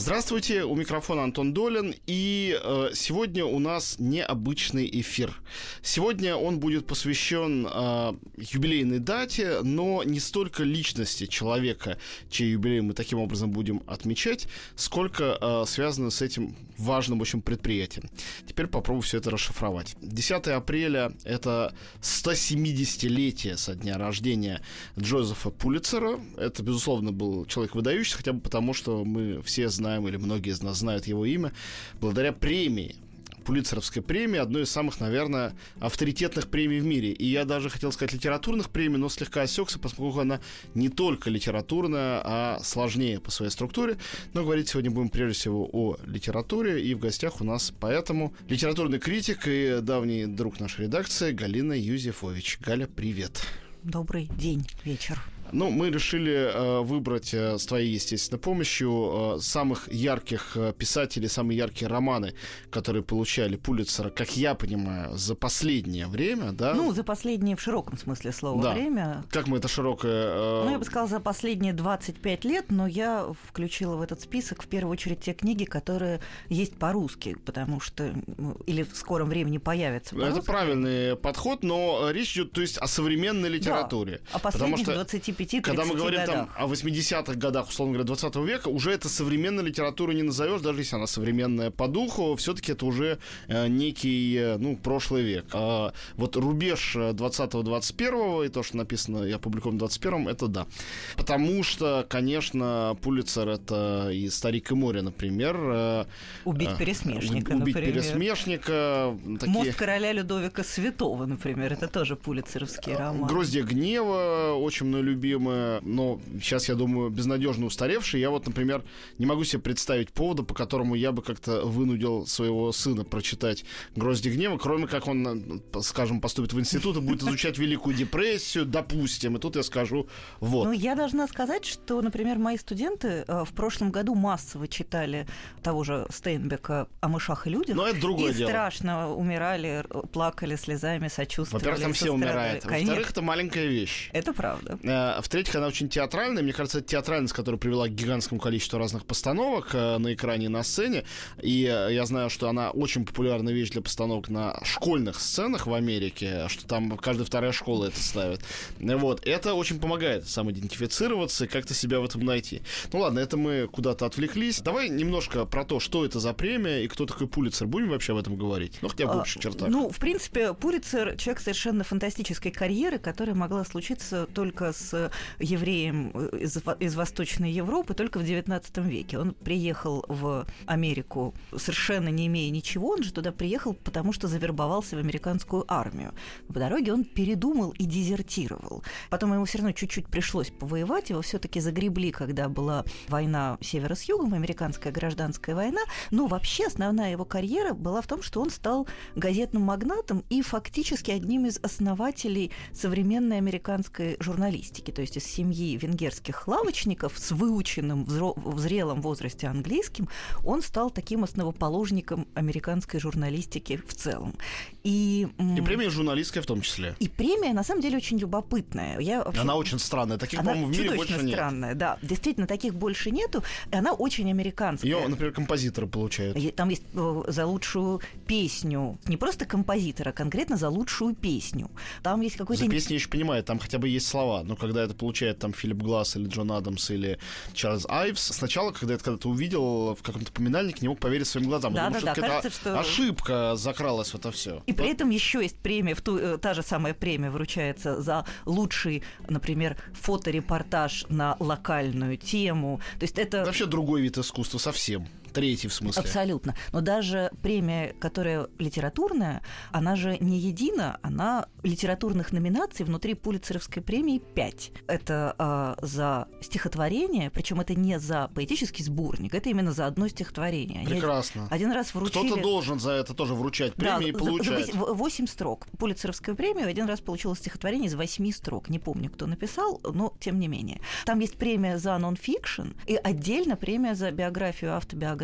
Здравствуйте, у микрофона Антон Долин, и э, сегодня у нас необычный эфир. Сегодня он будет посвящен э, юбилейной дате, но не столько личности человека, чей юбилей мы таким образом будем отмечать, сколько э, связано с этим важным общем предприятием. Теперь попробую все это расшифровать. 10 апреля — это 170-летие со дня рождения Джозефа Пулицера. Это, безусловно, был человек выдающийся, хотя бы потому, что мы все знаем, или многие из нас знают его имя, благодаря премии Пулитцеровской премии, одной из самых, наверное, авторитетных премий в мире. И я даже хотел сказать литературных премий, но слегка осекся, поскольку она не только литературная, а сложнее по своей структуре. Но говорить сегодня будем прежде всего о литературе, и в гостях у нас поэтому литературный критик и давний друг нашей редакции Галина Юзефович. Галя, привет. Добрый день, вечер. Ну, мы решили э, выбрать э, с твоей, естественно, помощью э, самых ярких э, писателей, самые яркие романы, которые получали Пулитцера, как я понимаю, за последнее время, да? Ну, за последнее в широком смысле слова Да. время. Как мы это широкое... э, Ну, я бы сказала, за последние 25 лет, но я включила в этот список в первую очередь те книги, которые есть по-русски, потому что или в скором времени появятся Это по-русски. правильный подход, но э, речь идет, то есть, о современной литературе. О Потому последних что 25-30 Когда мы говорим там годах. о 80-х годах, условно говоря, 20 века, уже это современной литературу не назовешь, даже если она современная по духу, все-таки это уже э, некий, э, ну, прошлый век. А вот рубеж э, 20-21 и то, что написано и опубликовано в 21 это да. Потому что, конечно, Пулицер это и «Старик и море», например. э, Убить э, пересмешника, Убить например. пересмешника. Такие... Мост короля Людовика Святого, например, это тоже пулицеровский роман. Гроздья гнева, очень мной любимая, но сейчас, я думаю, безнадежно устаревшая. Я вот, например, не могу себе представить повода, по которому я бы как-то вынудил своего сына прочитать Гроздья гнева, кроме как он, э, скажем, поступит в институт и будет изучать Великую депрессию, допустим. И тут я скажу, вот. Ну, я должна сказать, что, например, мои студенты э, в прошлом году массово читали того же Стейнбека о мышах и людях. Но это другое и дело. страшно умирали, плакали слезами, сочувствовали. Во-первых, там все умирают. Конечно, Во-вторых, это маленькая вещь. это правда. Э, В-третьих, она очень театральная. Мне кажется, это театральность, которая привела к гигантскому количеству разных постановок э, на экране и на сцене. И э, я знаю, что она очень популярная вещь для постановок на школьных сценах в Америке, что там каждая вторая школа это ставит. Вот. Это очень помогает самоидентифицироваться и как-то себя в этом найти. Ну ладно, это мы куда-то отвлеклись. Давай немножко про то, что это за премия и кто такой Пулицер. Будем вообще об этом говорить? Ну, хотя бы в А, общих чертах. Ну, в принципе, Пулицер человек совершенно фантастической карьеры, которая могла случиться только с евреем из, Во- из Восточной Европы только в XIX веке. Он приехал в Америку совершенно не имея ничего, он же туда приехал, потому что завербовался в американскую армию. По дороге он передумал и дезертировал. Потом ему все равно чуть-чуть пришлось повоевать, его все-таки загребли, когда была война севера с югом, американская гражданская война. Но вообще основная его карьера была в том, что он стал газетным магнатом и фактически одним из основателей современной американской журналистики, то есть из семьи венгерских лавочников с выученным в зрелом возрасте английским, он стал таким основоположником американской журналистики в целом. И, И премия журналистская в том числе. и премия на самом деле очень любопытная. Я вообще- Она очень странная. Таких, она по-моему, в мире больше нет. странная, да. Действительно, таких больше нету. И она очень американская. Ее, например, композиторы получают. Там есть э, за лучшую песню. Не просто композитора, а конкретно за лучшую песню. Там есть какой-то... За песни я еще понимаю, там хотя бы есть слова, но когда это получает там Филипп Гласс или Джон Адамс или Чарльз Айвс, сначала, когда я это когда-то увидел в каком-то поминальнике, не мог поверить своим глазам. Я думал, Да-да-да, что это кажется, что- ошибка закралась в это все. И при этом еще есть премия, в ту, э, та же самая премия вручается за лучший, например, фоторепортаж на локальную тему. То есть это... Вообще другой вид искусства совсем. Третий в смысле. Абсолютно. Но даже премия, которая литературная, она же не едина, она литературных номинаций внутри Пулицеровской премии 5. Это э, за стихотворение, причем это не за поэтический сборник, это именно за одно стихотворение. Они Прекрасно. Один раз вручили... Кто-то должен за это тоже вручать премии да, и получать. За, за 8 строк. Пулицеровскую премию один раз получила стихотворение из 8 строк. Не помню, кто написал, но тем не менее. Там есть премия за нон-фикшн и отдельно премия за биографию, автобиографию.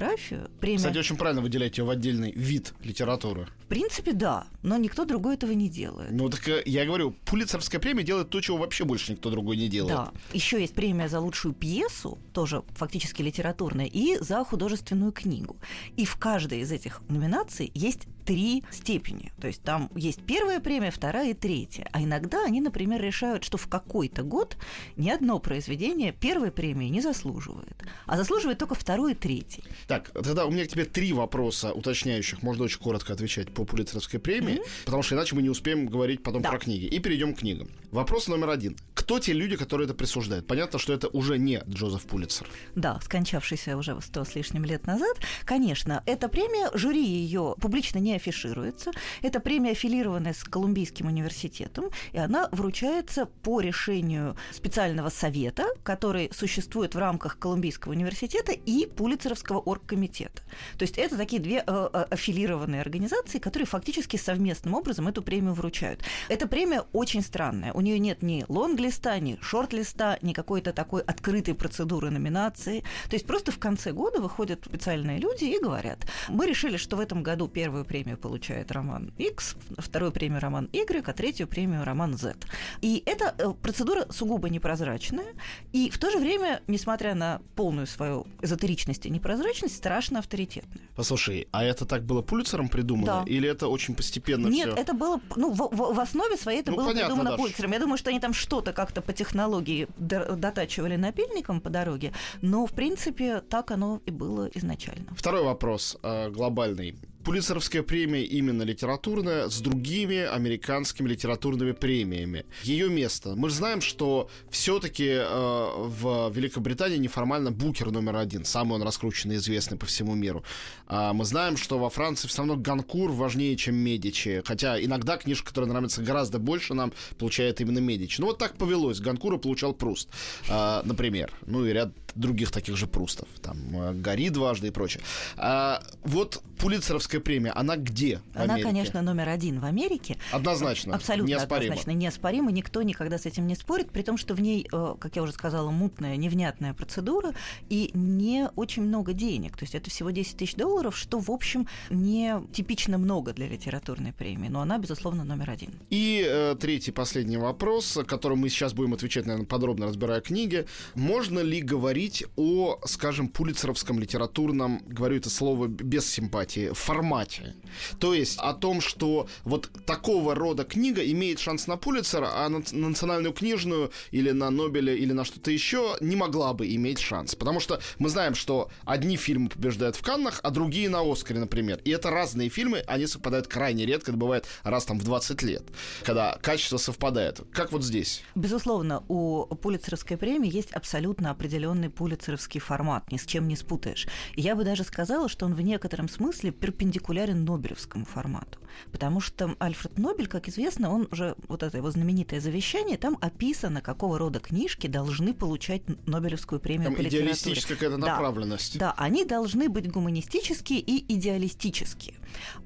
Премия... Кстати, очень правильно выделять ее в отдельный вид литературы. В принципе, да, но никто другой этого не делает. Ну так э, я говорю, Пулицерская премия делает то, чего вообще больше никто другой не делает. Да. Еще есть премия за лучшую пьесу, тоже фактически литературная, и за художественную книгу. И в каждой из этих номинаций есть три степени. То есть там есть первая премия, вторая и третья. А иногда они, например, решают, что в какой-то год ни одно произведение первой премии не заслуживает, а заслуживает только второй и третий. Так, тогда у меня к тебе три вопроса уточняющих. Можно очень коротко отвечать по Пулицеровской премии, mm-hmm. потому что иначе мы не успеем говорить потом да. про книги. И перейдем к книгам. Вопрос номер один. Кто те люди, которые это присуждают? Понятно, что это уже не Джозеф Пулицер. Да, скончавшийся уже сто с лишним лет назад. Конечно, эта премия, жюри ее публично не афишируется. Это премия аффилированная с Колумбийским университетом, и она вручается по решению специального совета, который существует в рамках Колумбийского университета и Пулицеровского оргкомитета. То есть это такие две э, э, аффилированные организации, которые фактически совместным образом эту премию вручают. Эта премия очень странная. У нее нет ни лонг-листа, ни шорт-листа, ни какой-то такой открытой процедуры номинации. То есть просто в конце года выходят специальные люди и говорят, мы решили, что в этом году первую премию получает роман X, вторую премию роман Y, а третью премию роман Z. И эта э, процедура сугубо непрозрачная, и в то же время, несмотря на полную свою эзотеричность и непрозрачность, страшно авторитетная. Послушай, а это так было Пульцером придумано? Да. Или это очень постепенно Нет, всё? это было, ну, в, в, в основе своей это Ну, было понятно, придумано Даш. Пульцером. Я думаю, что они там что-то как-то по технологии дотачивали напильником по дороге, но, в принципе, так оно и было изначально. Второй вопрос э, глобальный. Пулицеровская премия именно литературная с другими американскими литературными премиями. Ее место. Мы знаем, что все-таки э, в Великобритании неформально Букер номер один. Самый он раскрученный известный по всему миру. А мы знаем, что во Франции все равно Ганкур важнее, чем Медичи. Хотя иногда книжка, которая нравится гораздо больше нам, получает именно Медичи. Ну вот так повелось. Ганкура получал Пруст, э, например. Ну и ряд других таких же Прустов. Там э, Гори дважды и прочее. А, вот Пулицеровская премия, она где? Она, Америке? конечно, номер один в Америке. Однозначно. Абсолютно Неоспоримо. однозначно неоспоримо. Никто никогда с этим не спорит, при том, что в ней, э, как я уже сказала, мутная, невнятная процедура и не очень много денег. То есть это всего 10 тысяч долларов, что, в общем, не типично много для литературной премии. Но она, безусловно, номер один. И э, третий, последний вопрос, который мы сейчас будем отвечать, наверное, подробно разбирая книги. Можно ли говорить о, скажем, пулицеровском литературном, говорю это слово без симпатии, формате? То есть о том, что вот такого рода книга имеет шанс на Пулицера, а на национальную книжную или на Нобеля или на что-то еще не могла бы иметь шанс. Потому что мы знаем, что одни фильмы побеждают в Каннах, а другие на Оскаре, например. И это разные фильмы, они совпадают крайне редко, это бывает раз там в 20 лет, когда качество совпадает. Как вот здесь? Безусловно, у Пулицеровской премии есть абсолютно определенный пулицеровский формат, ни с чем не спутаешь. Я бы даже сказала, что он в некотором смысле перпендикулярен Нобелевскому формату. Потому что Альфред Нобель, как известно, он уже, вот это его знаменитое завещание, там описано, какого рода книжки должны получать Нобелевскую премию Там по литературе. идеалистическая какая-то Да. направленность. Да, они должны быть гуманистические и идеалистические.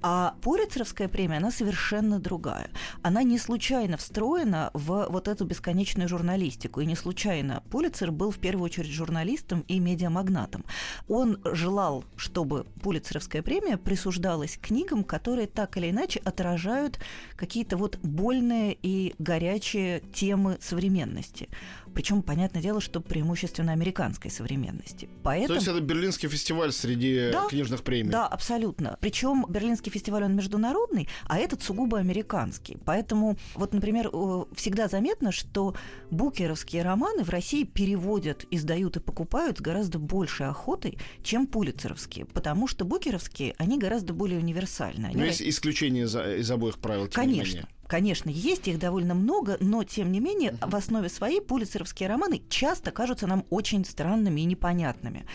А Пулицеровская премия, она совершенно другая. Она не случайно встроена в вот эту бесконечную журналистику. И не случайно Пулицер был в первую очередь журналистом и медиамагнатом. Он желал, чтобы Пулицеровская премия присуждалась книгам, которые так или иначе отражают какие-то вот больные и горячие темы современности. Причем, понятное дело, что преимущественно американской современности. То Поэтому... есть это Берлинский фестиваль среди Да. книжных премий. Да, абсолютно. Причем Берлинский фестиваль он международный, а этот сугубо американский. Поэтому, вот, например, э, всегда заметно, что букеровские романы в России переводят, издают и покупают с гораздо большей охотой, чем пулицеровские. Потому что букеровские, они гораздо более универсальны. Они Но есть исключения из, из обоих правил, Конечно. менее. Конечно, есть их довольно много, но тем не менее в основе своей пулицеровские романы часто кажутся нам очень странными и непонятными.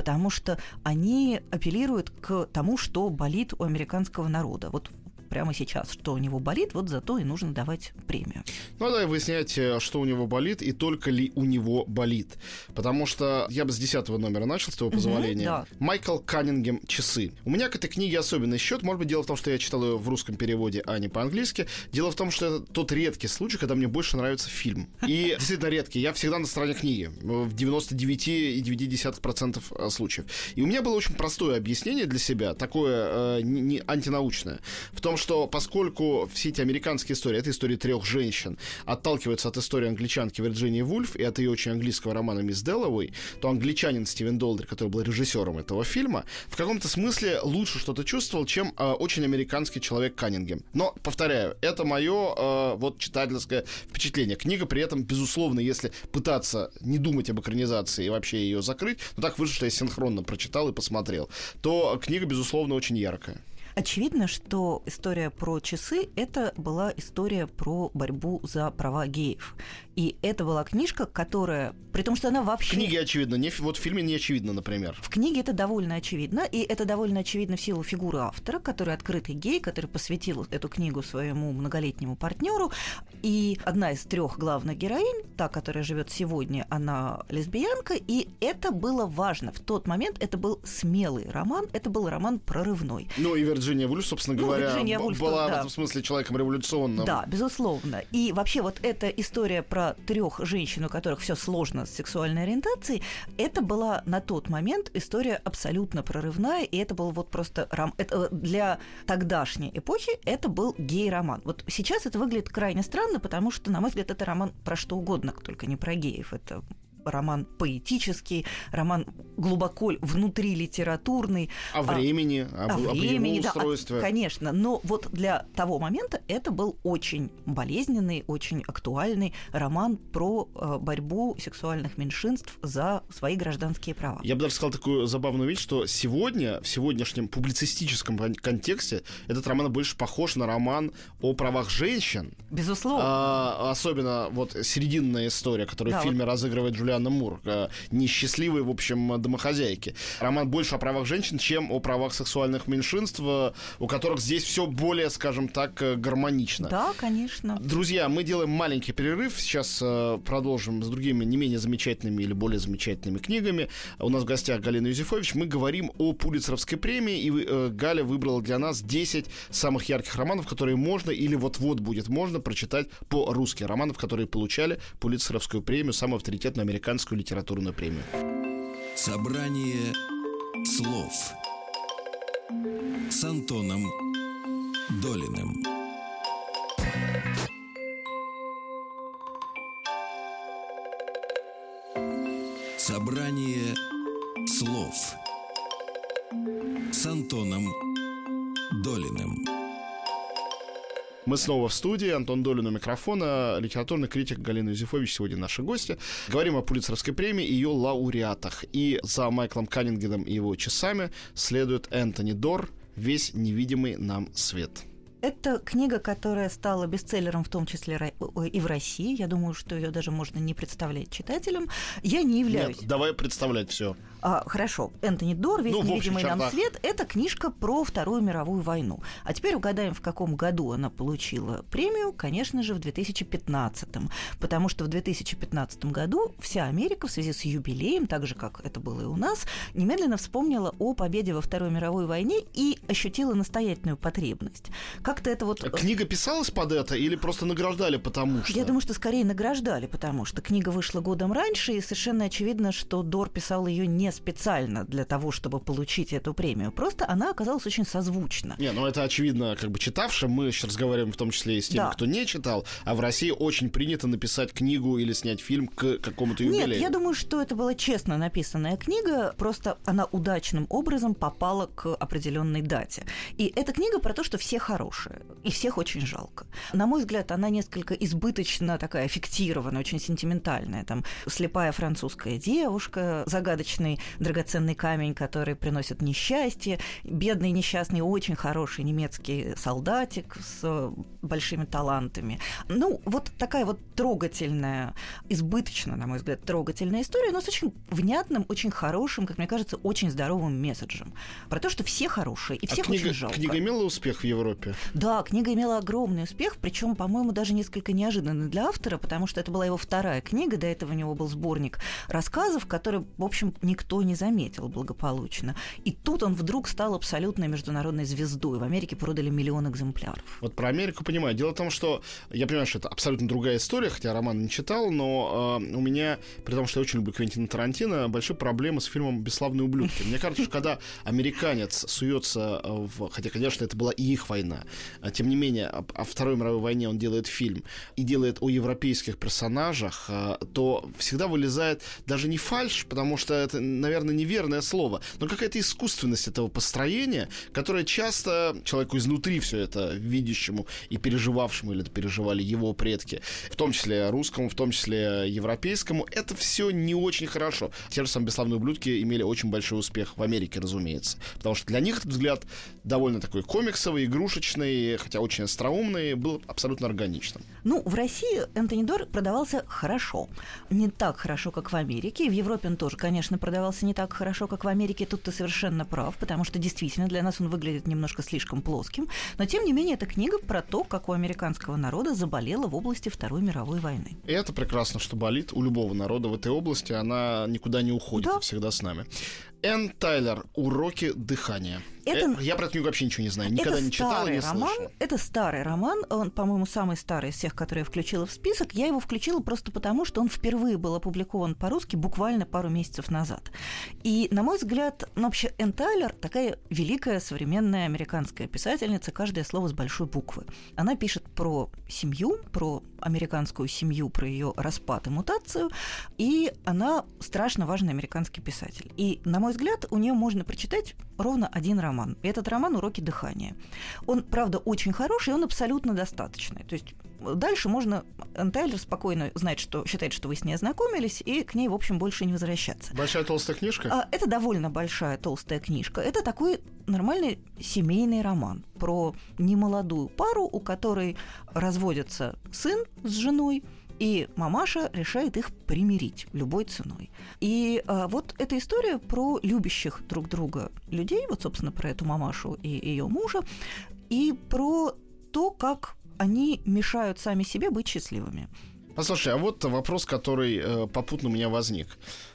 потому что они апеллируют к тому, что болит у американского народа. Вот прямо сейчас, что у него болит, вот зато и нужно давать премию. Ну, давай выяснять, э, что у него болит и только ли у него болит. Потому что я бы с 10 номера начал, с твоего позволения. да. Майкл Каннингем «Часы». У меня к этой книге особенный счет. Может быть, дело в том, что я читал ее в русском переводе, а не по-английски. Дело в том, что это тот редкий случай, когда мне больше нравится фильм. И действительно редкий. Я всегда на стороне книги. В 99,9% э, случаев. И у меня было очень простое объяснение для себя, такое э, не, не антинаучное. В том, что поскольку все эти американские истории, это истории трех женщин, отталкиваются от истории англичанки Вирджинии Вульф и от ее очень английского романа «Мисс Деллоуэй», то англичанин Стивен Долдер, который был режиссером этого фильма, в каком-то смысле лучше что-то чувствовал, чем э, очень американский человек Каннингем. Но, повторяю, это мое э, вот читательское впечатление. Книга при этом, безусловно, если пытаться не думать об экранизации и вообще ее закрыть, ну так вышло, что я синхронно прочитал и посмотрел, то книга, безусловно, очень яркая. Очевидно, что история про часы – это была история про борьбу за права геев. И это была книжка, которая, при том, что она вообще... В книге очевидно, не, вот в фильме не очевидно, например. В книге это довольно очевидно, и это довольно очевидно в силу фигуры автора, который открытый гей, который посвятил эту книгу своему многолетнему партнеру. И одна из трех главных героинь, та, которая живет сегодня, она лесбиянка, и это было важно. В тот момент это был смелый роман, это был роман прорывной. Ну и Вирджиния Вульф, собственно Ну, говоря, Вульф, была да. в этом смысле человеком революционным. Да, безусловно. И вообще вот эта история про трех женщин, у которых все сложно с сексуальной ориентацией, это была на тот момент история абсолютно прорывная, и это был вот просто ром... это для тогдашней эпохи это был гей-роман. Вот сейчас это выглядит крайне странно, потому что, на мой взгляд, это роман про что угодно, только не про геев. Это роман поэтический, роман глубоко внутри литературный. О времени, об, О об времени, его да, устройстве. а, конечно. Но вот для того момента это был очень болезненный, очень актуальный роман про э, борьбу сексуальных меньшинств за свои гражданские права. Я бы даже сказал такую забавную вещь, что сегодня, в сегодняшнем публицистическом кон- контексте, этот роман больше похож на роман о правах женщин. Безусловно. А, особенно вот серединная история, которую Да, в фильме разыгрывает Джулиана Мур. Несчастливые, в общем, домохозяйки. Роман больше о правах женщин, чем о правах сексуальных меньшинств, у которых здесь все более, скажем так, э, гармонично. Да, конечно. Друзья, мы делаем маленький перерыв. Сейчас э, продолжим с другими не менее замечательными или более замечательными книгами. У нас в гостях Галина Юзефович. Мы говорим о Пулицеровской премии. И э, Галя выбрала для нас 10 самых ярких романов, которые можно или вот-вот будет можно прочитать по-русски. Романов, которые получали Пулицеровскую премию, самую авторитетную американскую литературную премию. Собрание слов с Антоном Долиным. Собрание слов с Антоном Долиным. Мы снова в студии. Антон Долин у микрофона. Литературный критик Галина Юзефович сегодня наши гости. Говорим о Пулицеровской премии и ее лауреатах. И за Майклом Каннингеном и его часами следует Энтони Дор «Весь невидимый нам свет». Это книга, которая стала бестселлером в том числе и в России. Я думаю, что ее даже можно не представлять читателям. Я не являюсь Нет, давай представлять все. А, хорошо. Энтони Дор, «Весь Ну, невидимый нам чертах. свет» — это книжка про Вторую мировую войну. А теперь угадаем, в каком году она получила премию. Конечно же, в 2015. Потому что в 2015 году вся Америка в связи с юбилеем, так же, как это было и у нас, немедленно вспомнила о победе во Второй мировой войне и ощутила настоятельную потребность. Как-то это вот... э, Книга писалась под это или просто награждали потому что? Я думаю, что скорее награждали, потому что книга вышла годом раньше, и совершенно очевидно, что Дор писал ее не специально для того, чтобы получить эту премию. Просто она оказалась очень созвучна. Не, ну это очевидно, как бы читавшим. Мы сейчас разговариваем в том числе и с теми, Да. кто не читал. А в России очень принято написать книгу или снять фильм к какому-то юбилею. Нет, я думаю, что это была честно написанная книга, просто она удачным образом попала к определенной дате. И эта книга про то, что все хорошие, и всех очень жалко. На мой взгляд, она несколько избыточно такая фиктированная, очень сентиментальная. Там слепая французская девушка, загадочный драгоценный камень, который приносит несчастье, бедный несчастный, очень хороший немецкий солдатик с большими талантами. Ну, вот такая вот трогательная, избыточно, на мой взгляд, трогательная история, но с очень внятным, очень хорошим, как мне кажется, очень здоровым месседжем. Про то, что все хорошие, и всех а книга, очень жалко. Книга имела успех в Европе? Да, книга имела огромный успех, причем, по-моему, даже несколько неожиданный для автора, потому что это была его вторая книга, до этого у него был сборник рассказов, который, в общем, никто не заметил благополучно. И тут он вдруг стал абсолютной международной звездой. В Америке продали миллион экземпляров. Вот про Америку понимаю. Дело в том, что я понимаю, что это абсолютно другая история, хотя роман не читал, но э, у меня, при том, что я очень люблю Квентина Тарантино, большие проблемы с фильмом «Бесславные ублюдки». Мне кажется, что когда американец суется в... Хотя, конечно, это была и их война. А, тем не менее, о, о Второй мировой войне он делает фильм и делает о европейских персонажах, э, то всегда вылезает даже не фальш, потому что это, наверное, неверное слово, но какая-то искусственность этого построения, которая часто человеку изнутри все это видящему и переживавшему, или это переживали его предки, в том числе русскому, в том числе европейскому, это все не очень хорошо. Те же самые бесславные ублюдки имели очень большой успех в Америке, разумеется. Потому что для них этот взгляд довольно такой комиксовый, игрушечный, хотя очень остроумный, был абсолютно органичным. Ну, в России Энтони Дор продавался хорошо. Не так хорошо, как в Америке. И в Европе он тоже, конечно, продавался не так хорошо, как в Америке. Тут ты совершенно прав, потому что действительно для нас он выглядит немножко слишком плоским. Но, тем не менее, это книга про то, как у американского народа заболело в области Второй мировой войны. И это прекрасно, что болит у любого народа в этой области. Она никуда не уходит, Да. всегда с нами. Энн Тайлер «Уроки дыхания». Это- Э, Я про эту книгу вообще ничего не знаю. Никогда это не читал и не роман. слышал. Это старый роман. Он, по-моему, самый старый из всех, которые я включила в список. Я его включила просто потому, что он впервые был опубликован по-русски буквально пару месяцев назад. И, на мой взгляд, ну, вообще Энн Тайлер такая великая современная американская писательница, каждое слово с большой буквы. Она пишет про семью, про американскую семью, про ее распад и мутацию, и она страшно важный американский писатель. И, на мой взгляд, у нее можно прочитать ровно один роман. И этот роман «Уроки дыхания». Он, правда, очень хороший, он абсолютно достаточный. То есть Дальше можно Энн Тайлер спокойно знать, что считает, что вы с ней ознакомились, и к ней, в общем, больше не возвращаться. Большая толстая книжка? А, Это довольно большая толстая книжка. Это такой нормальный семейный роман про немолодую пару, у которой разводится сын с женой, и мамаша решает их примирить любой ценой. И а, вот эта история про любящих друг друга людей, вот, собственно, про эту мамашу и ее мужа, и про то, как они мешают сами себе быть счастливыми. Послушай, а вот вопрос, который э, попутно у меня возник.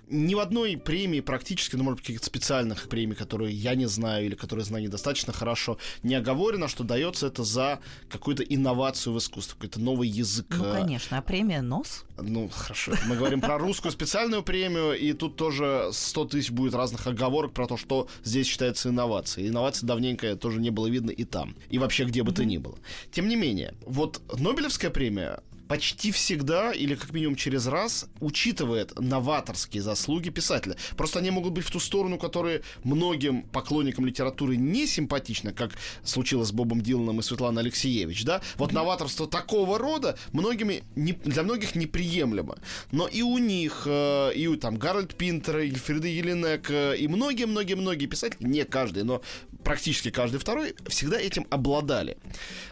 Ни в одной премии практически, ну, может быть, каких-то специальных премий, которые я не знаю или которые знаю недостаточно хорошо, не оговорено, что дается это за какую-то инновацию в искусстве, какой-то новый язык. Ну, конечно, а премия «Нос»? Ну, хорошо. Мы говорим про русскую специальную премию, и тут тоже 100 тысяч будет разных оговорок про то, что здесь считается инновацией. Инноваций давненько тоже не было видно и там, и вообще где бы то ни было. Тем не менее, вот Нобелевская премия почти всегда, или как минимум через раз, учитывает новаторские заслуги писателя. Просто они могут быть в ту сторону, которые многим поклонникам литературы не симпатичны, как случилось с Бобом Диланом и Светланой Алексеевич, да? Вот новаторство такого рода многими, не- для многих неприемлемо. Но и у них, э, и у там Гарольд Пинтер, Ильфрида Еленек, э, и многие-многие-многие писатели, не каждый, но практически каждый второй, всегда этим обладали.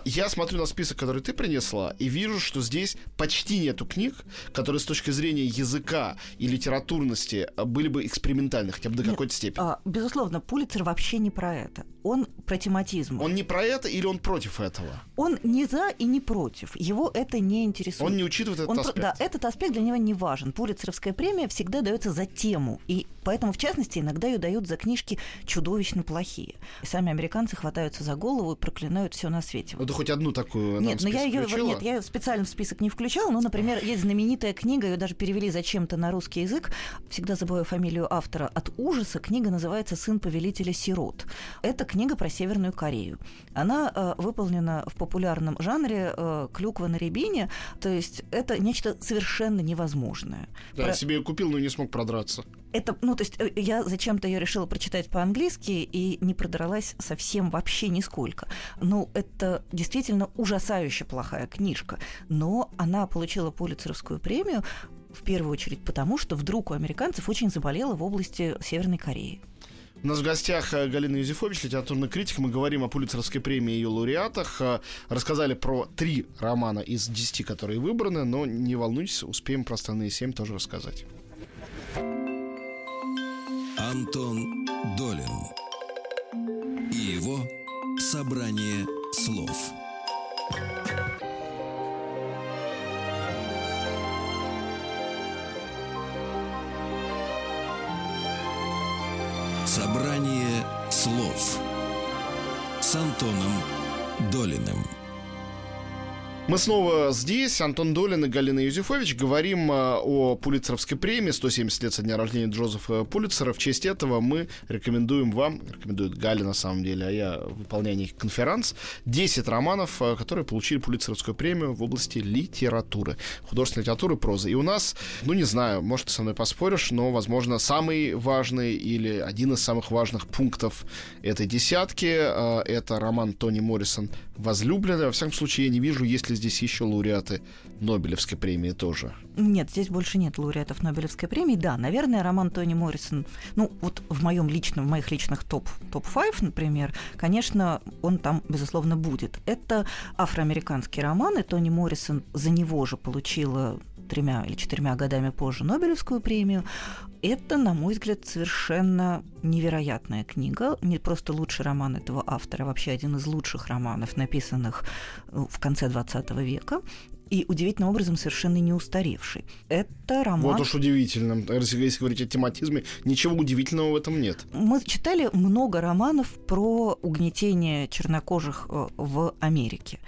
Я смотрю на список, который ты принесла, и вижу, что здесь почти нету книг, которые с точки зрения языка и литературности э, были бы экспериментальны, хотя бы до какой-то степени. А, безусловно, Пулицер вообще не про это. Он про тематизм. Он не про это или он против этого? Он не за и не против. Его это не интересует. Он не учитывает этот Он про- аспект. да, этот аспект для него не важен. Пулицеровская премия всегда дается за тему. И поэтому, в частности, иногда ее дают за книжки чудовищно плохие. И сами американцы хватаются за голову и проклинают все на свете. Ну, ты хоть одну такую Нет, но я ее нет, я её специально в список не включала. Ну, например, есть знаменитая книга, ее даже перевели зачем-то на русский язык. Всегда забываю фамилию автора. От ужаса книга называется Сын повелителя сирот. Это книга про Северную Корею. Она э, выполнена в популярном жанре э, клюква на рябине. То есть это нечто совершенно невозможное. Да, Про- я себе ее купил, но не смог продраться. это, ну, то есть э, я зачем-то ее решила прочитать по-английски и не продралась совсем вообще нисколько. Ну, это действительно ужасающе плохая книжка, но она получила Пулицеровскую премию в первую очередь потому, что вдруг у американцев очень заболело в области Северной Кореи. У нас в гостях э, Галина Юзефович, литературный критик. Мы говорим о Пулицеровской премии и ее лауреатах. Э, рассказали про три романа из десяти, которые выбраны, но не волнуйтесь, успеем про остальные семь тоже рассказать. Антон Долин и его собрание слов. Собрание слов с Антоном Долиным. Мы снова здесь, Антон Долин и Галина Юзефович. Говорим э, о Пулицеровской премии, 170 лет со дня рождения Джозефа Пулицера. В честь этого мы рекомендуем вам, рекомендует Галя на самом деле, а я выполняю них конференц, 10 романов, э, которые получили Пулицеровскую премию в области литературы, художественной литературы, прозы. И у нас, ну не знаю, может ты со мной поспоришь, но, возможно, самый важный или один из самых важных пунктов этой десятки э, это роман Тони Моррисон «Возлюбленная». Во всяком случае, я не вижу, есть ли здесь еще лауреаты Нобелевской премии тоже? Нет, здесь больше нет лауреатов Нобелевской премии. Да, наверное, роман Тони Моррисон, ну вот в моем личном, в моих личных топ топ 5, например, конечно, он там безусловно будет. Это афроамериканский роман, и Тони Моррисон за него же получила тремя или четырьмя годами позже Нобелевскую премию. Это, на мой взгляд, совершенно невероятная книга. Не просто лучший роман этого автора, а вообще один из лучших романов, написанных в конце XX века и удивительным образом совершенно не устаревший. Это роман... Вот уж удивительно. Если говорить о тематизме, ничего удивительного в этом нет. Мы читали много романов про угнетение чернокожих э, в Америке.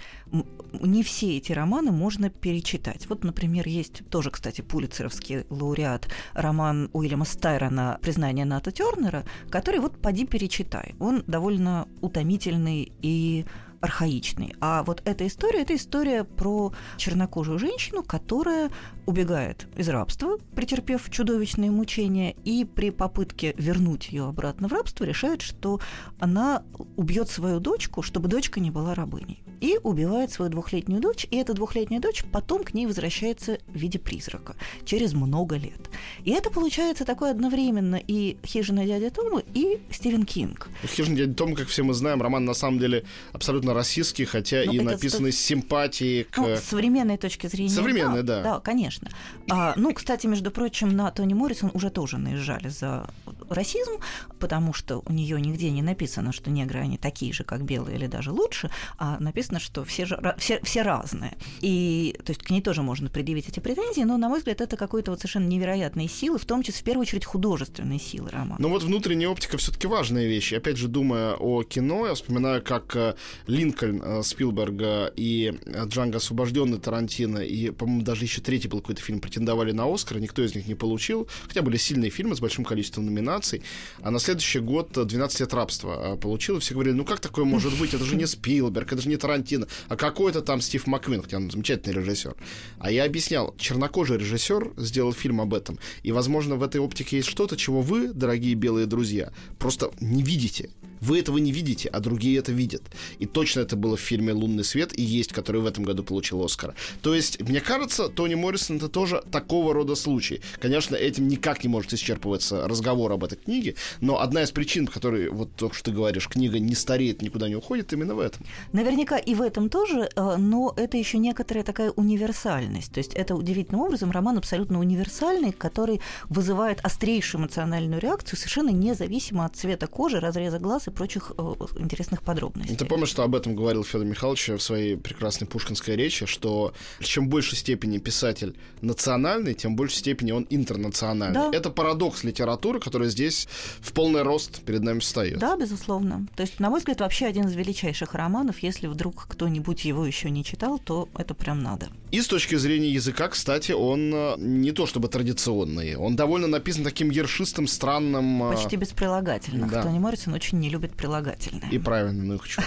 Не все эти романы можно перечитать. Вот, например, есть тоже, кстати, пулицеровский лауреат роман Уильяма Стайрона «Признание Ната Тернера», который вот поди перечитай. Он довольно утомительный и архаичный. А вот эта история – это история про чернокожую женщину, которая убегает из рабства, претерпев чудовищные мучения, и при попытке вернуть ее обратно в рабство решает, что она убьет свою дочку, чтобы дочка не была рабыней. И убивает свою двухлетнюю дочь, и эта двухлетняя дочь потом к ней возвращается в виде призрака через много лет. И это получается такое одновременно и «Хижина дяди Тома», и Стивен Кинг. «Хижина дяди Тома», как все мы знаем, роман на самом деле абсолютно российский, хотя ну, и написанный с симпатией к... Ну, с современной точки зрения. Современной, да. Да, да конечно. А, ну, кстати, между прочим, на Тони Моррисон уже тоже наезжали за расизм, потому что у нее нигде не написано, что негры они такие же, как белые, или даже лучше, а написано, что все, же, все, все разные. И то есть к ней тоже можно предъявить эти претензии, но, на мой взгляд, это какой-то вот совершенно невероятные силы, в том числе, в первую очередь, художественные силы романа. Ну вот внутренняя оптика все-таки важная вещь. Опять же, думая о кино, я вспоминаю, как э, Линкольн э, Спилберга и Джанго освобожденный Тарантино, и, по-моему, даже еще третий был какой-то фильм, претендовали на Оскар, никто из них не получил, хотя были сильные фильмы с большим количеством номинаций, а на следующий год 12 лет рабства получил, и все говорили, ну как такое может быть, это же не Спилберг, это же не Тарантино, а какой-то там Стив Маквин, хотя он замечательный режиссер. А я объяснял, чернокожий режиссер сделал фильм об этом, и, возможно, в этой оптике есть что-то, чего вы, дорогие белые друзья, просто не видите. Вы этого не видите, а другие это видят. И точно это было в фильме «Лунный свет» и есть, который в этом году получил Оскара. То есть, мне кажется, Тони Моррисон это тоже такого рода случай. Конечно, этим никак не может исчерпываться разговор об этой книге, но одна из причин, по которой, вот то, что ты говоришь, книга не стареет, никуда не уходит, именно в этом. Наверняка и в этом тоже, э, но это еще некоторая такая универсальность. То есть это удивительным образом роман абсолютно универсальный, который вызывает острейшую эмоциональную реакцию совершенно независимо от цвета кожи, разреза глаз и прочих э, интересных подробностей. Ты помнишь, что об этом говорил Федор Михайлович в своей прекрасной пушкинской речи, что чем больше степени писатель национальный, тем больше степени он интернациональный. Да. Это парадокс литературы, который здесь в полный рост перед нами встает. Да, безусловно. То есть, на мой взгляд, вообще один из величайших романов. Если вдруг кто-нибудь его еще не читал, то это прям надо. И с точки зрения языка, кстати, он э, не то чтобы традиционный. Он довольно написан таким ершистым, странным... Э, Почти без прилагательных. Да. Тони Моррисон очень не любит прилагательные. И правильно, ну их черт.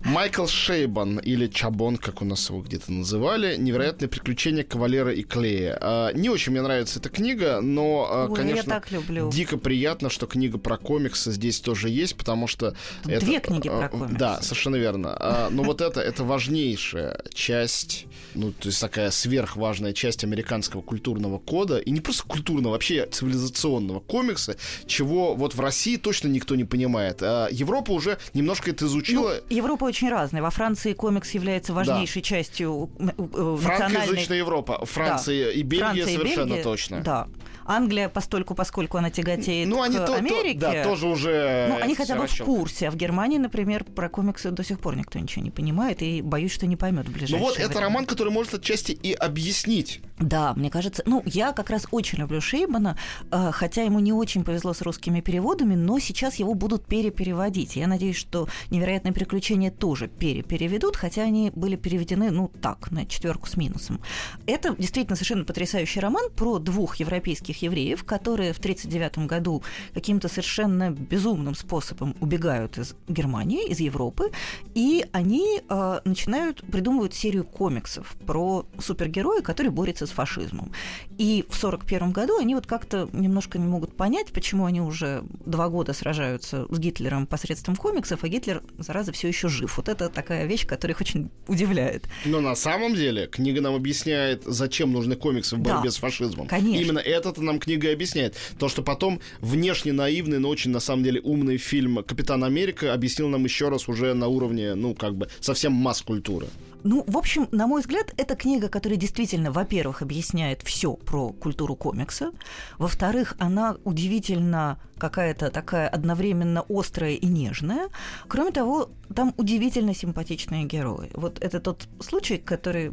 Майкл Шейбан, или Чабон, как у нас его где-то называли, «Невероятные приключения кавалера и клея». А, не очень мне нравится эта книга, но, а, Ой, конечно, я так люблю. дико приятно, что книга про комиксы здесь тоже есть, потому что... Тут это, две книги а, про комиксы. Да, совершенно верно. А, Но вот это, это важнейшая часть, ну, то есть такая сверхважная часть американского культурного кода, и не просто культурного, вообще цивилизационного комикса, чего вот в России точно никто не понимает. А Европа уже немножко это изучила. Ну, Европа очень разная. Во Франции комикс является важнейшей частью э, э, национальной... Франкоязычная Европа. Франция и Бельгия Франция и совершенно Бельгия, точно. Да. Англия, постольку, поскольку она тяготеет Ну, они к то- то- Америке... да, тоже уже... Ну, они хотя бы в расчёт. курсе. А в Германии, например, про комиксы до сих пор никто ничего не понимает. И боюсь, что не поймет в Ну ближайшее вот, это время. роман, который может отчасти и объяснить. Да, мне кажется, ну, я как раз очень люблю Шейбана, э, хотя ему не очень повезло с русскими переводами, но сейчас его будут перепереводить. Я надеюсь, что «Невероятные приключения» тоже перепереведут, хотя они были переведены, ну, так, на четверку с минусом. Это действительно совершенно потрясающий роман про двух европейских евреев, которые в 1939 году каким-то совершенно безумным способом убегают из Германии, из Европы, и они э, начинают придумывать серию комиксов про супергероя, который борется с фашизмом. И в 1941 году они вот как-то немножко не могут понять, почему они уже два года сражаются с Гитлером посредством комиксов, а Гитлер, зараза, все еще жив. Вот это такая вещь, которая их очень удивляет. Но на самом деле книга нам объясняет, зачем нужны комиксы в борьбе Да, с фашизмом. конечно. Именно это-то нам книга объясняет. То, что потом внешне наивный, но очень на самом деле умный фильм «Капитан Америка» объяснил нам еще раз уже на уровне, ну, как бы, совсем масс-культуры. Ну, в общем, на мой взгляд, это книга, которая действительно, во-первых, объясняет все про культуру комикса. Во-вторых, она удивительно какая-то такая одновременно острая и нежная. Кроме того, там удивительно симпатичные герои. Вот это тот случай, который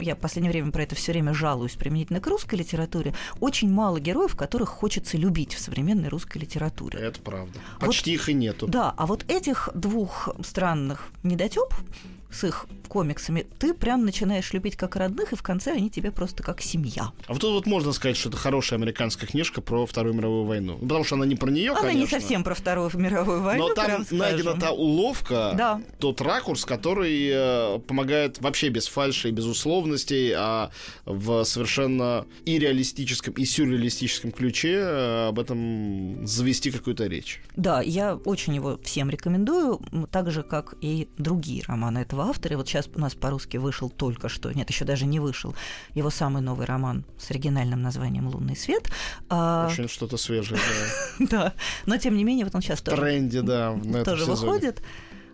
я в последнее время про это все время жалуюсь применительно к русской литературе, очень мало героев, которых хочется любить в современной русской литературе. Это правда. Вот- Почти их и нету. Да, а вот этих двух странных недотеп с их комиксами ты прям начинаешь любить как родных, и в конце они тебе просто как семья. А вот тут вот можно сказать, что это хорошая американская книжка про Вторую мировую войну. Ну, Потому что она не про нее, Она конечно. не совсем про Вторую мировую войну, Но там найдена та уловка, Да. тот ракурс, который э, помогает вообще без фальши и без условностей, а в совершенно и реалистическом, и сюрреалистическом ключе э, об этом завести какую-то речь. Да, я очень его всем рекомендую, так же, как и другие романы этого автора. И Вот сейчас у нас по-русски вышел только что, нет, еще даже не вышел, его самый новый роман с оригинальным названием «Лунный свет». А, Очень что-то свежее. да. да, но тем не менее, вот он сейчас В тоже тренде, да, тоже выходит.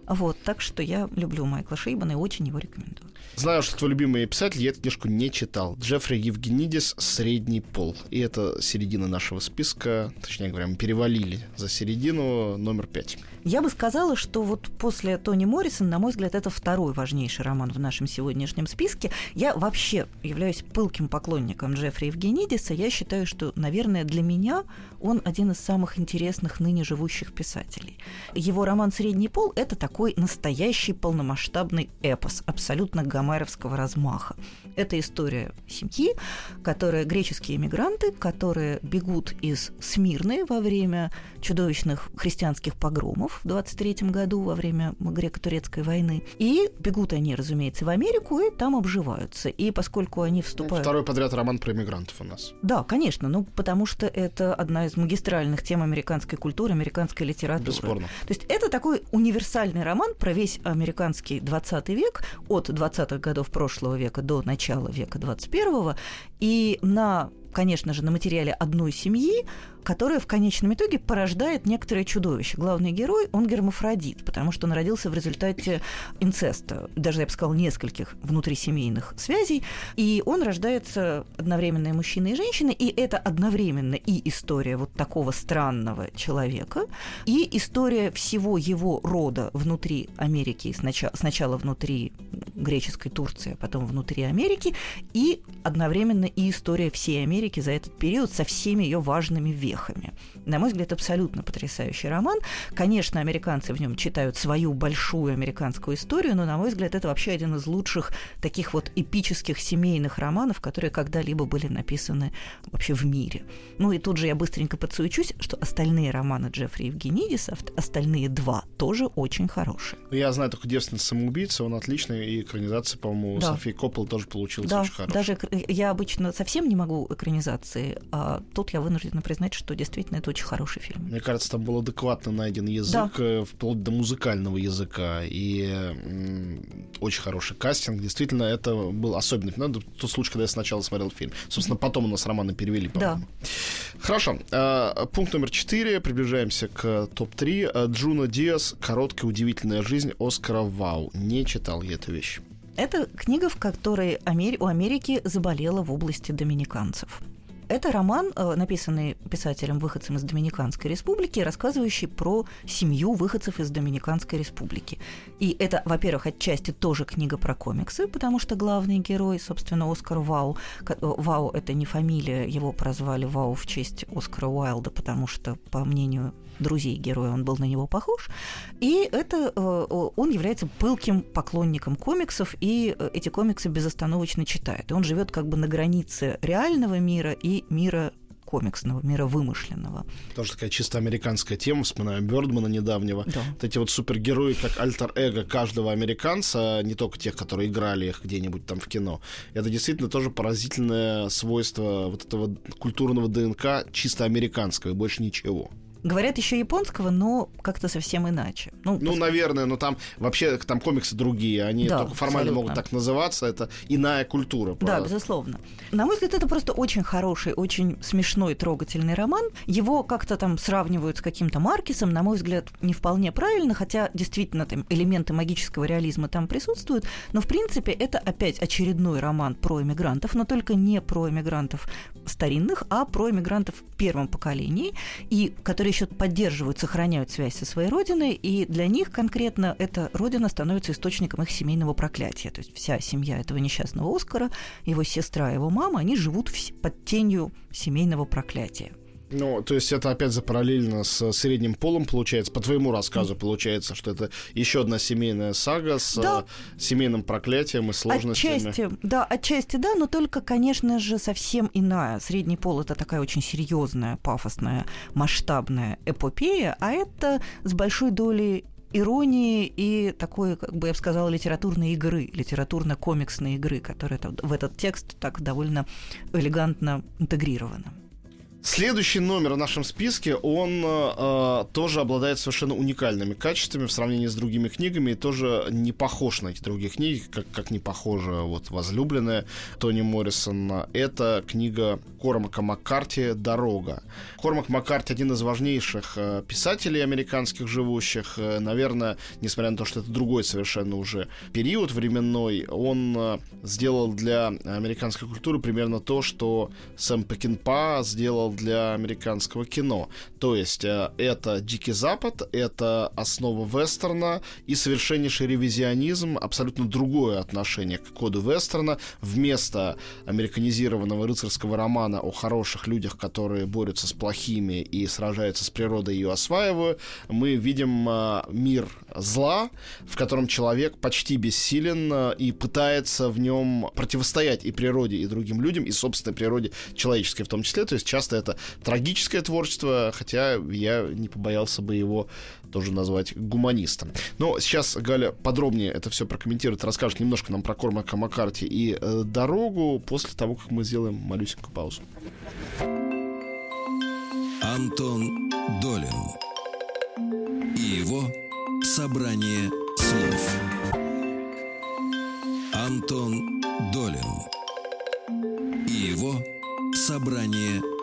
Вот, так что я люблю Майкла Шейбана и очень его рекомендую. Знаю, что твой любимый писатель, я эту книжку не читал. Джеффри Евгенидис «Средний пол». И это середина нашего списка. Точнее говоря, мы перевалили за середину номер пять. Я бы сказала, что вот после Тони Моррисон, на мой взгляд, это второй важнейший роман в нашем сегодняшнем списке. Я вообще являюсь пылким поклонником Джеффри Евгенидиса. Я считаю, что, наверное, для меня он один из самых интересных ныне живущих писателей. Его роман «Средний пол» — это такой настоящий полномасштабный эпос, абсолютно гомеровского размаха. Это история семьи, которые греческие эмигранты, которые бегут из Смирны во время чудовищных христианских погромов в 23 году, во время греко-турецкой войны. И бегут они, разумеется, в Америку, и там обживаются. И поскольку они вступают... Второй подряд роман про иммигрантов у нас. Да, конечно, ну потому что это одна из магистральных тем американской культуры, американской литературы. Бесспорно. То есть это такой универсальный роман про весь американский 20 век, от 20-х годов прошлого века до начала века 21-го, и на конечно же, на материале одной семьи, которая в конечном итоге порождает некоторое чудовище. Главный герой, он гермафродит, потому что он родился в результате инцеста, даже, я бы сказала, нескольких внутрисемейных связей, и он рождается одновременно и мужчиной, и женщиной, и это одновременно и история вот такого странного человека, и история всего его рода внутри Америки, сначала, сначала внутри греческой Турции, а потом внутри Америки, и одновременно и история всей Америки за этот период со всеми ее важными вехами. На мой взгляд, абсолютно потрясающий роман. Конечно, американцы в нем читают свою большую американскую историю, но, на мой взгляд, это вообще один из лучших таких вот эпических семейных романов, которые когда-либо были написаны вообще в мире. Ну и тут же я быстренько подсуечусь, что остальные романы Джеффри Евгенидиса, остальные два, тоже очень хорошие. Я знаю только «Девственница самоубийца», он отличный, и экранизация, по-моему, да. Софии Коппол тоже получилась да, очень хорошая. даже я обычно совсем не могу экранизации, а тут я вынуждена признать, что действительно это очень хороший фильм. Мне кажется, там был адекватно найден язык, да. Э, вплоть до музыкального языка, и очень хороший кастинг. Действительно, это был особенный фильм. Ну, тот случай, когда я сначала смотрел фильм. Собственно, потом у нас романы перевели, по-моему. Да. Хорошо. А, пункт номер четыре. Приближаемся к топ-3. А, Джуно Диас «Короткая удивительная жизнь» Оскара Вау. Не читал я эту вещь. Это книга, в которой у Америки заболела в области доминиканцев. Это роман, э, написанный писателем-выходцем из Доминиканской республики, рассказывающий про семью выходцев из Доминиканской республики. И это, во-первых, отчасти тоже книга про комиксы, потому что главный герой, собственно, Оскар Вау. Э, Вау — это не фамилия, его прозвали Вау в честь Оскара Уайлда, потому что, по мнению друзей героя, он был на него похож. И это э, он является пылким поклонником комиксов, и э, эти комиксы безостановочно читает. И он живет как бы на границе реального мира и мира комиксного, мира вымышленного. Тоже такая чисто американская тема, вспоминаю Бёрдмана недавнего. Да. Вот эти вот супергерои, как альтер-эго каждого американца, не только тех, которые играли их где-нибудь там в кино. Это действительно тоже поразительное свойство вот этого культурного ДНК чисто американского и больше ничего. Говорят еще японского, но как-то совсем иначе. Ну, ну пос... наверное, но там вообще там комиксы другие, они да, только формально абсолютно. могут так называться, это иная культура. Да, безусловно. На мой взгляд, это просто очень хороший, очень смешной, трогательный роман. Его как-то там сравнивают с каким-то Маркисом, на мой взгляд, не вполне правильно, хотя действительно там элементы магического реализма там присутствуют, но в принципе это опять очередной роман про иммигрантов, но только не про иммигрантов старинных, а про иммигрантов в первом поколении, и которые еще поддерживают, сохраняют связь со своей родиной, и для них конкретно эта родина становится источником их семейного проклятия. То есть вся семья этого несчастного Оскара, его сестра, его мама, они живут под тенью семейного проклятия. Ну, то есть это опять запараллельно с средним полом получается. По твоему рассказу получается, что это еще одна семейная сага с да. семейным проклятием и сложностями. Отчасти, да, отчасти да, но только, конечно же, совсем иная. Средний пол это такая очень серьезная, пафосная, масштабная эпопея, а это с большой долей иронии и такой, как бы я бы сказала, литературной игры, литературно-комиксной игры, которая в этот текст так довольно элегантно интегрирована. Следующий номер в нашем списке, он э, тоже обладает совершенно уникальными качествами в сравнении с другими книгами и тоже не похож на эти другие книги, как, как не похожа вот «Возлюбленная» Тони Моррисона. Это книга Кормака Маккарти «Дорога». Кормак Маккарти один из важнейших э, писателей американских живущих. Э, наверное, несмотря на то, что это другой совершенно уже период временной, он э, сделал для американской культуры примерно то, что Сэм Пекинпа сделал для американского кино. То есть э, это Дикий Запад, это основа вестерна и совершеннейший ревизионизм, абсолютно другое отношение к коду вестерна. Вместо американизированного рыцарского романа о хороших людях, которые борются с плохими и сражаются с природой и ее осваивают, мы видим э, мир зла, в котором человек почти бессилен э, и пытается в нем противостоять и природе, и другим людям, и собственной природе человеческой в том числе. То есть часто это трагическое творчество, хотя я не побоялся бы его тоже назвать гуманистом. Но сейчас Галя подробнее это все прокомментирует, расскажет немножко нам про Кормака Маккарти и э, дорогу после того, как мы сделаем малюсенькую паузу. Антон Долин и его собрание слов. Антон Долин и его собрание слов.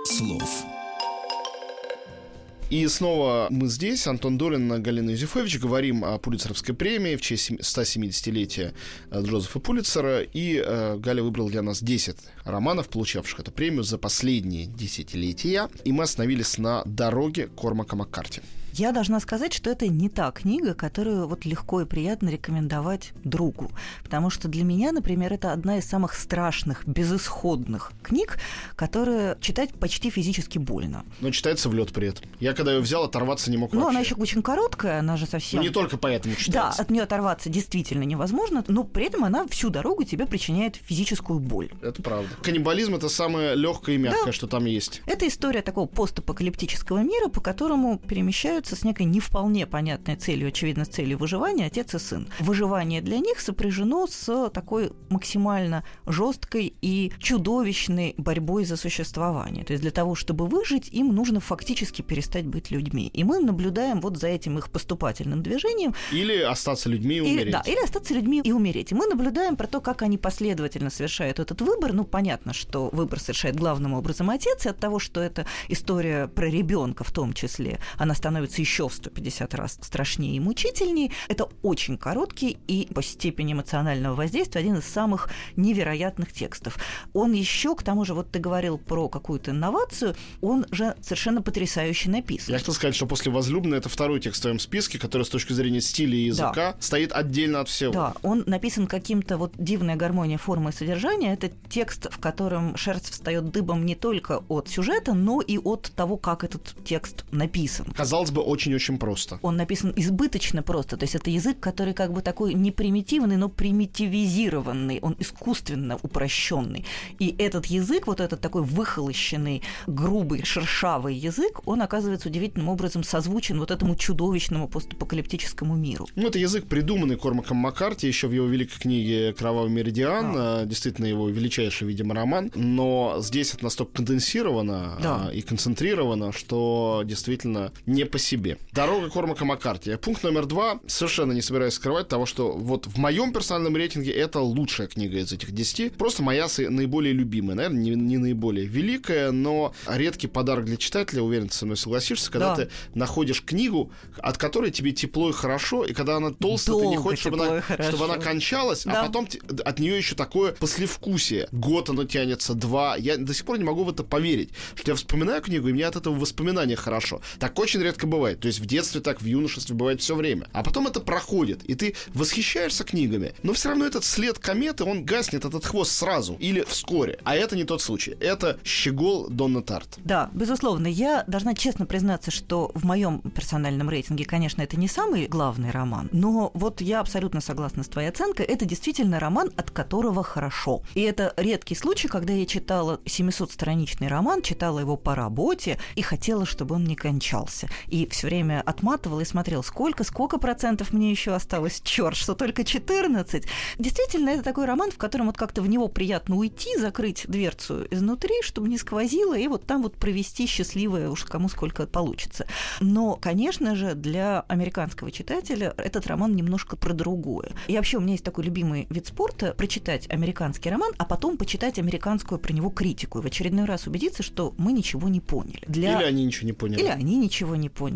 И снова мы здесь, Антон Долин, Галина Юзефович, говорим о Пулицеровской премии в честь 170-летия э, Джозефа Пулицера. И э, Галя выбрал для нас 10 романов, получавших эту премию за последние десятилетия. И мы остановились на «Дороге Кормака Маккарти». Я должна сказать, что это не та книга, которую вот легко и приятно рекомендовать другу. Потому что для меня, например, это одна из самых страшных, безысходных книг, которые читать почти физически больно. Но читается в лед при этом. Я когда ее взял, оторваться не мог Ну, она еще очень короткая, она же совсем... Ну, не только поэтому Да, читается. от нее оторваться действительно невозможно, но при этом она всю дорогу тебе причиняет физическую боль. Это правда. Каннибализм это самое легкое и мягкое, что там есть. Это история такого постапокалиптического мира, по которому перемещаются с некой не вполне понятной целью, очевидно, с целью выживания отец и сын. Выживание для них сопряжено с такой максимально жесткой и чудовищной борьбой за существование. То есть для того, чтобы выжить, им нужно фактически перестать быть людьми. И мы наблюдаем вот за этим их поступательным движением, Или остаться людьми и умереть. да, или остаться людьми и умереть. И мы наблюдаем про то, как они последовательно совершают этот выбор. Ну, понятно, что выбор совершает главным образом отец, и от того, что это история про ребенка в том числе, она становится еще в 150 раз страшнее и мучительнее. Это очень короткий и по степени эмоционального воздействия один из самых невероятных текстов. Он еще, к тому же, вот ты говорил про какую-то инновацию, он же совершенно потрясающе написан. Я хотел сказать, что после возлюбленной это второй текст в твоем списке, который с точки зрения стиля и языка стоит отдельно от всего. Да, он написан каким-то вот дивная гармония формы и содержания. Это текст, в котором шерсть встает дыбом не только от сюжета, но и от того, как этот текст написан. Казалось бы, очень-очень просто. Он написан избыточно просто, то есть это язык, который как бы такой не примитивный, но примитивизированный, он искусственно упрощенный. И этот язык, вот этот такой выхолощенный, грубый, шершавый язык, он оказывается удивительным образом созвучен вот этому чудовищному постапокалиптическому миру. Ну, это язык, придуманный Кормаком Маккарти еще в его великой книге «Кровавый меридиан». А. Действительно, его величайший, видимо, роман. Но здесь это настолько конденсировано Да. э, и концентрировано, что действительно не по себе. «Дорога Кормака Маккарти». Пункт номер два. Совершенно не собираюсь скрывать того, что вот в моем персональном рейтинге это лучшая книга из этих десяти. Просто моя наиболее любимая. Наверное, не, не наиболее великая, но редкий подарок для читателя, уверен, ты со мной согласишься, когда Да. ты находишь книгу, от которой тебе тепло и хорошо, и когда она толстая, ты не Долго хочешь, чтобы она, хорошо. чтобы она кончалась, Да. а потом от нее еще такое послевкусие. Год оно тянется, два. Я до сих пор не могу в это поверить, что я вспоминаю книгу, и мне от этого воспоминания хорошо. Так очень редко бывает. То есть в детстве так, в юношестве бывает все время. А потом это проходит, и ты восхищаешься книгами, но все равно этот след кометы, он гаснет, этот хвост сразу или вскоре. А это не тот случай. Это щегол Донна Тарт. Да, безусловно. Я должна честно признаться, что в моем персональном рейтинге, конечно, это не самый главный роман, но вот я абсолютно согласна с твоей оценкой. Это действительно роман, от которого хорошо. И это редкий случай, когда я читала 700-страничный роман, читала его по работе и хотела, чтобы он не кончался. И все время отматывала и смотрела, сколько, сколько процентов мне еще осталось. Черт, что только 14. Действительно, это такой роман, в котором вот как-то в него приятно уйти, закрыть дверцу изнутри, чтобы не сквозило, и вот там вот провести счастливое уж кому сколько получится. Но, конечно же, для американского читателя этот роман немножко про другое. И вообще у меня есть такой любимый вид спорта – прочитать американский роман, а потом почитать американскую про него критику и в очередной раз убедиться, что мы ничего не поняли. Для... Или они ничего не поняли. Или они ничего не поняли.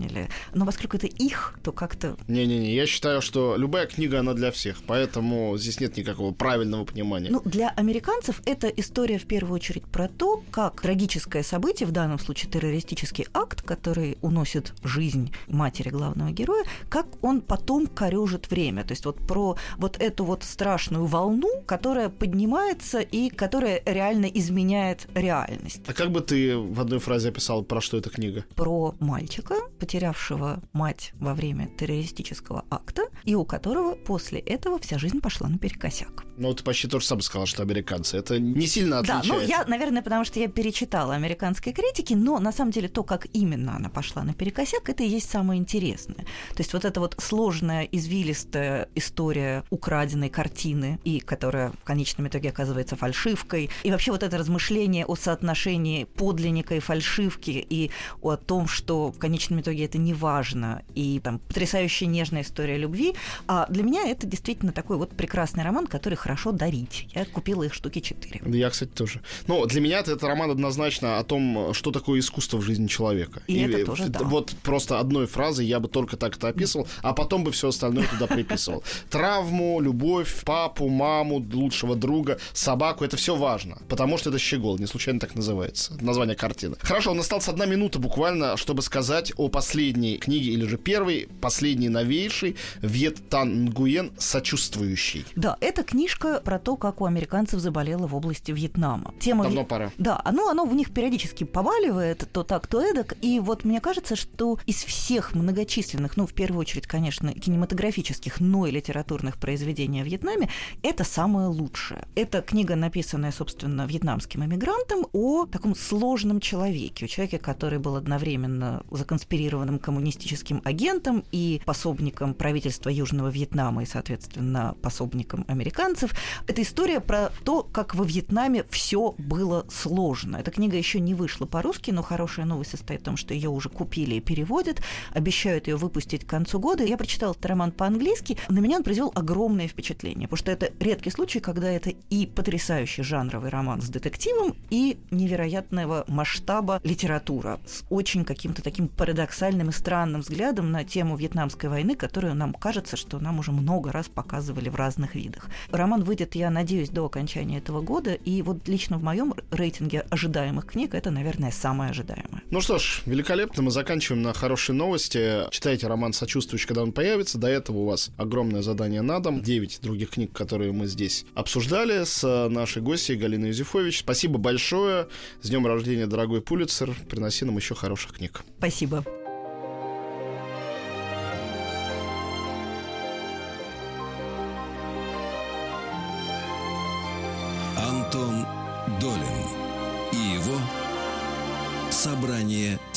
Но поскольку это их, то как-то Не-не-не, я считаю, что любая книга, она для всех, поэтому здесь нет никакого правильного понимания. Ну, для американцев это история в первую очередь про то, как трагическое событие, в данном случае террористический акт, который уносит жизнь матери главного героя, как он потом корежит время. То есть вот про вот эту вот страшную волну, которая поднимается и которая реально изменяет реальность. А как бы ты в одной фразе описал, про что эта книга? Про мальчика, потерявшего мать во время террористического акта, и у которого после этого вся жизнь пошла наперекосяк. Ну, ты почти то же самое сказал, что американцы. Это не сильно Да, отличается. ну я, наверное, потому что я перечитала американской критики, но на самом деле то, как именно она пошла наперекосяк, это и есть самое интересное. То есть вот эта вот сложная, извилистая история украденной картины, и которая в конечном итоге оказывается фальшивкой, и вообще вот это размышление о соотношении подлинника и фальшивки, и о том, что в конечном итоге это не важно, и там потрясающая нежная история любви, а для меня это действительно такой вот прекрасный роман, который хорошо дарить. Я купила их штуки четыре. Я, кстати, тоже. Но для меня это роман однозначно о том, что такое искусство в жизни человека. И, и это тоже, да. Вот просто одной фразой я бы только так это описывал, а потом бы все остальное туда приписывал. Травму, любовь, папу, маму, лучшего друга, собаку, это все важно, потому что это щегол, не случайно так называется, название картины. Хорошо, у нас осталась одна минута буквально, чтобы сказать о последней книге, или же первой, последней новейшей, Вьет Тан Нгуен «Сочувствующий». Да, это книжка про то, как у американцев заболело в области Вьетнама. Тема Давно в... пора. Да, оно, оно в них периодически поваливает, то так, то эдак, и вот мне кажется, что из всех многочисленных, ну, в первую очередь, конечно, кинематографических, но и литературных произведений о Вьетнаме, это самое лучшее. Это книга, написанная, собственно, вьетнамским эмигрантом о таком сложном человеке, о человеке, который был одновременно законспирированным коммунистическим агентом и пособником правительства Южного Вьетнама и, соответственно, пособником американцев. Это история про то, как во Вьетнаме все было сложно. Эта книга еще не вышла по-русски, но хорошая новость состоит в том, что ее уже купили и переводят, обещают ее выпустить к концу года. Я прочитала этот роман по-английски, на меня он произвел огромное впечатление, потому что это редкий случай, когда это и потрясающий жанровый роман с детективом, и невероятного масштаба литература с очень каким-то таким парадоксальным и странным взглядом на тему Вьетнамской войны, которую нам кажется, что нам уже много раз показывали в разных видах. Роман выйдет, я надеюсь, до окончания этого года, и вот лично в моем рейтинге ожидаемых книг это, наверное, самое ожидаемое. Ну что ж, великолепно, мы заканчиваем на хорошей новости. Читайте роман «Сочувствующий», когда он появится. До этого у вас огромное задание на дом. Девять других книг, которые мы здесь обсуждали с нашей гостьей Галиной Юзефович. Спасибо большое. С днем рождения, дорогой Пулицер. Приноси нам еще хороших книг. Спасибо.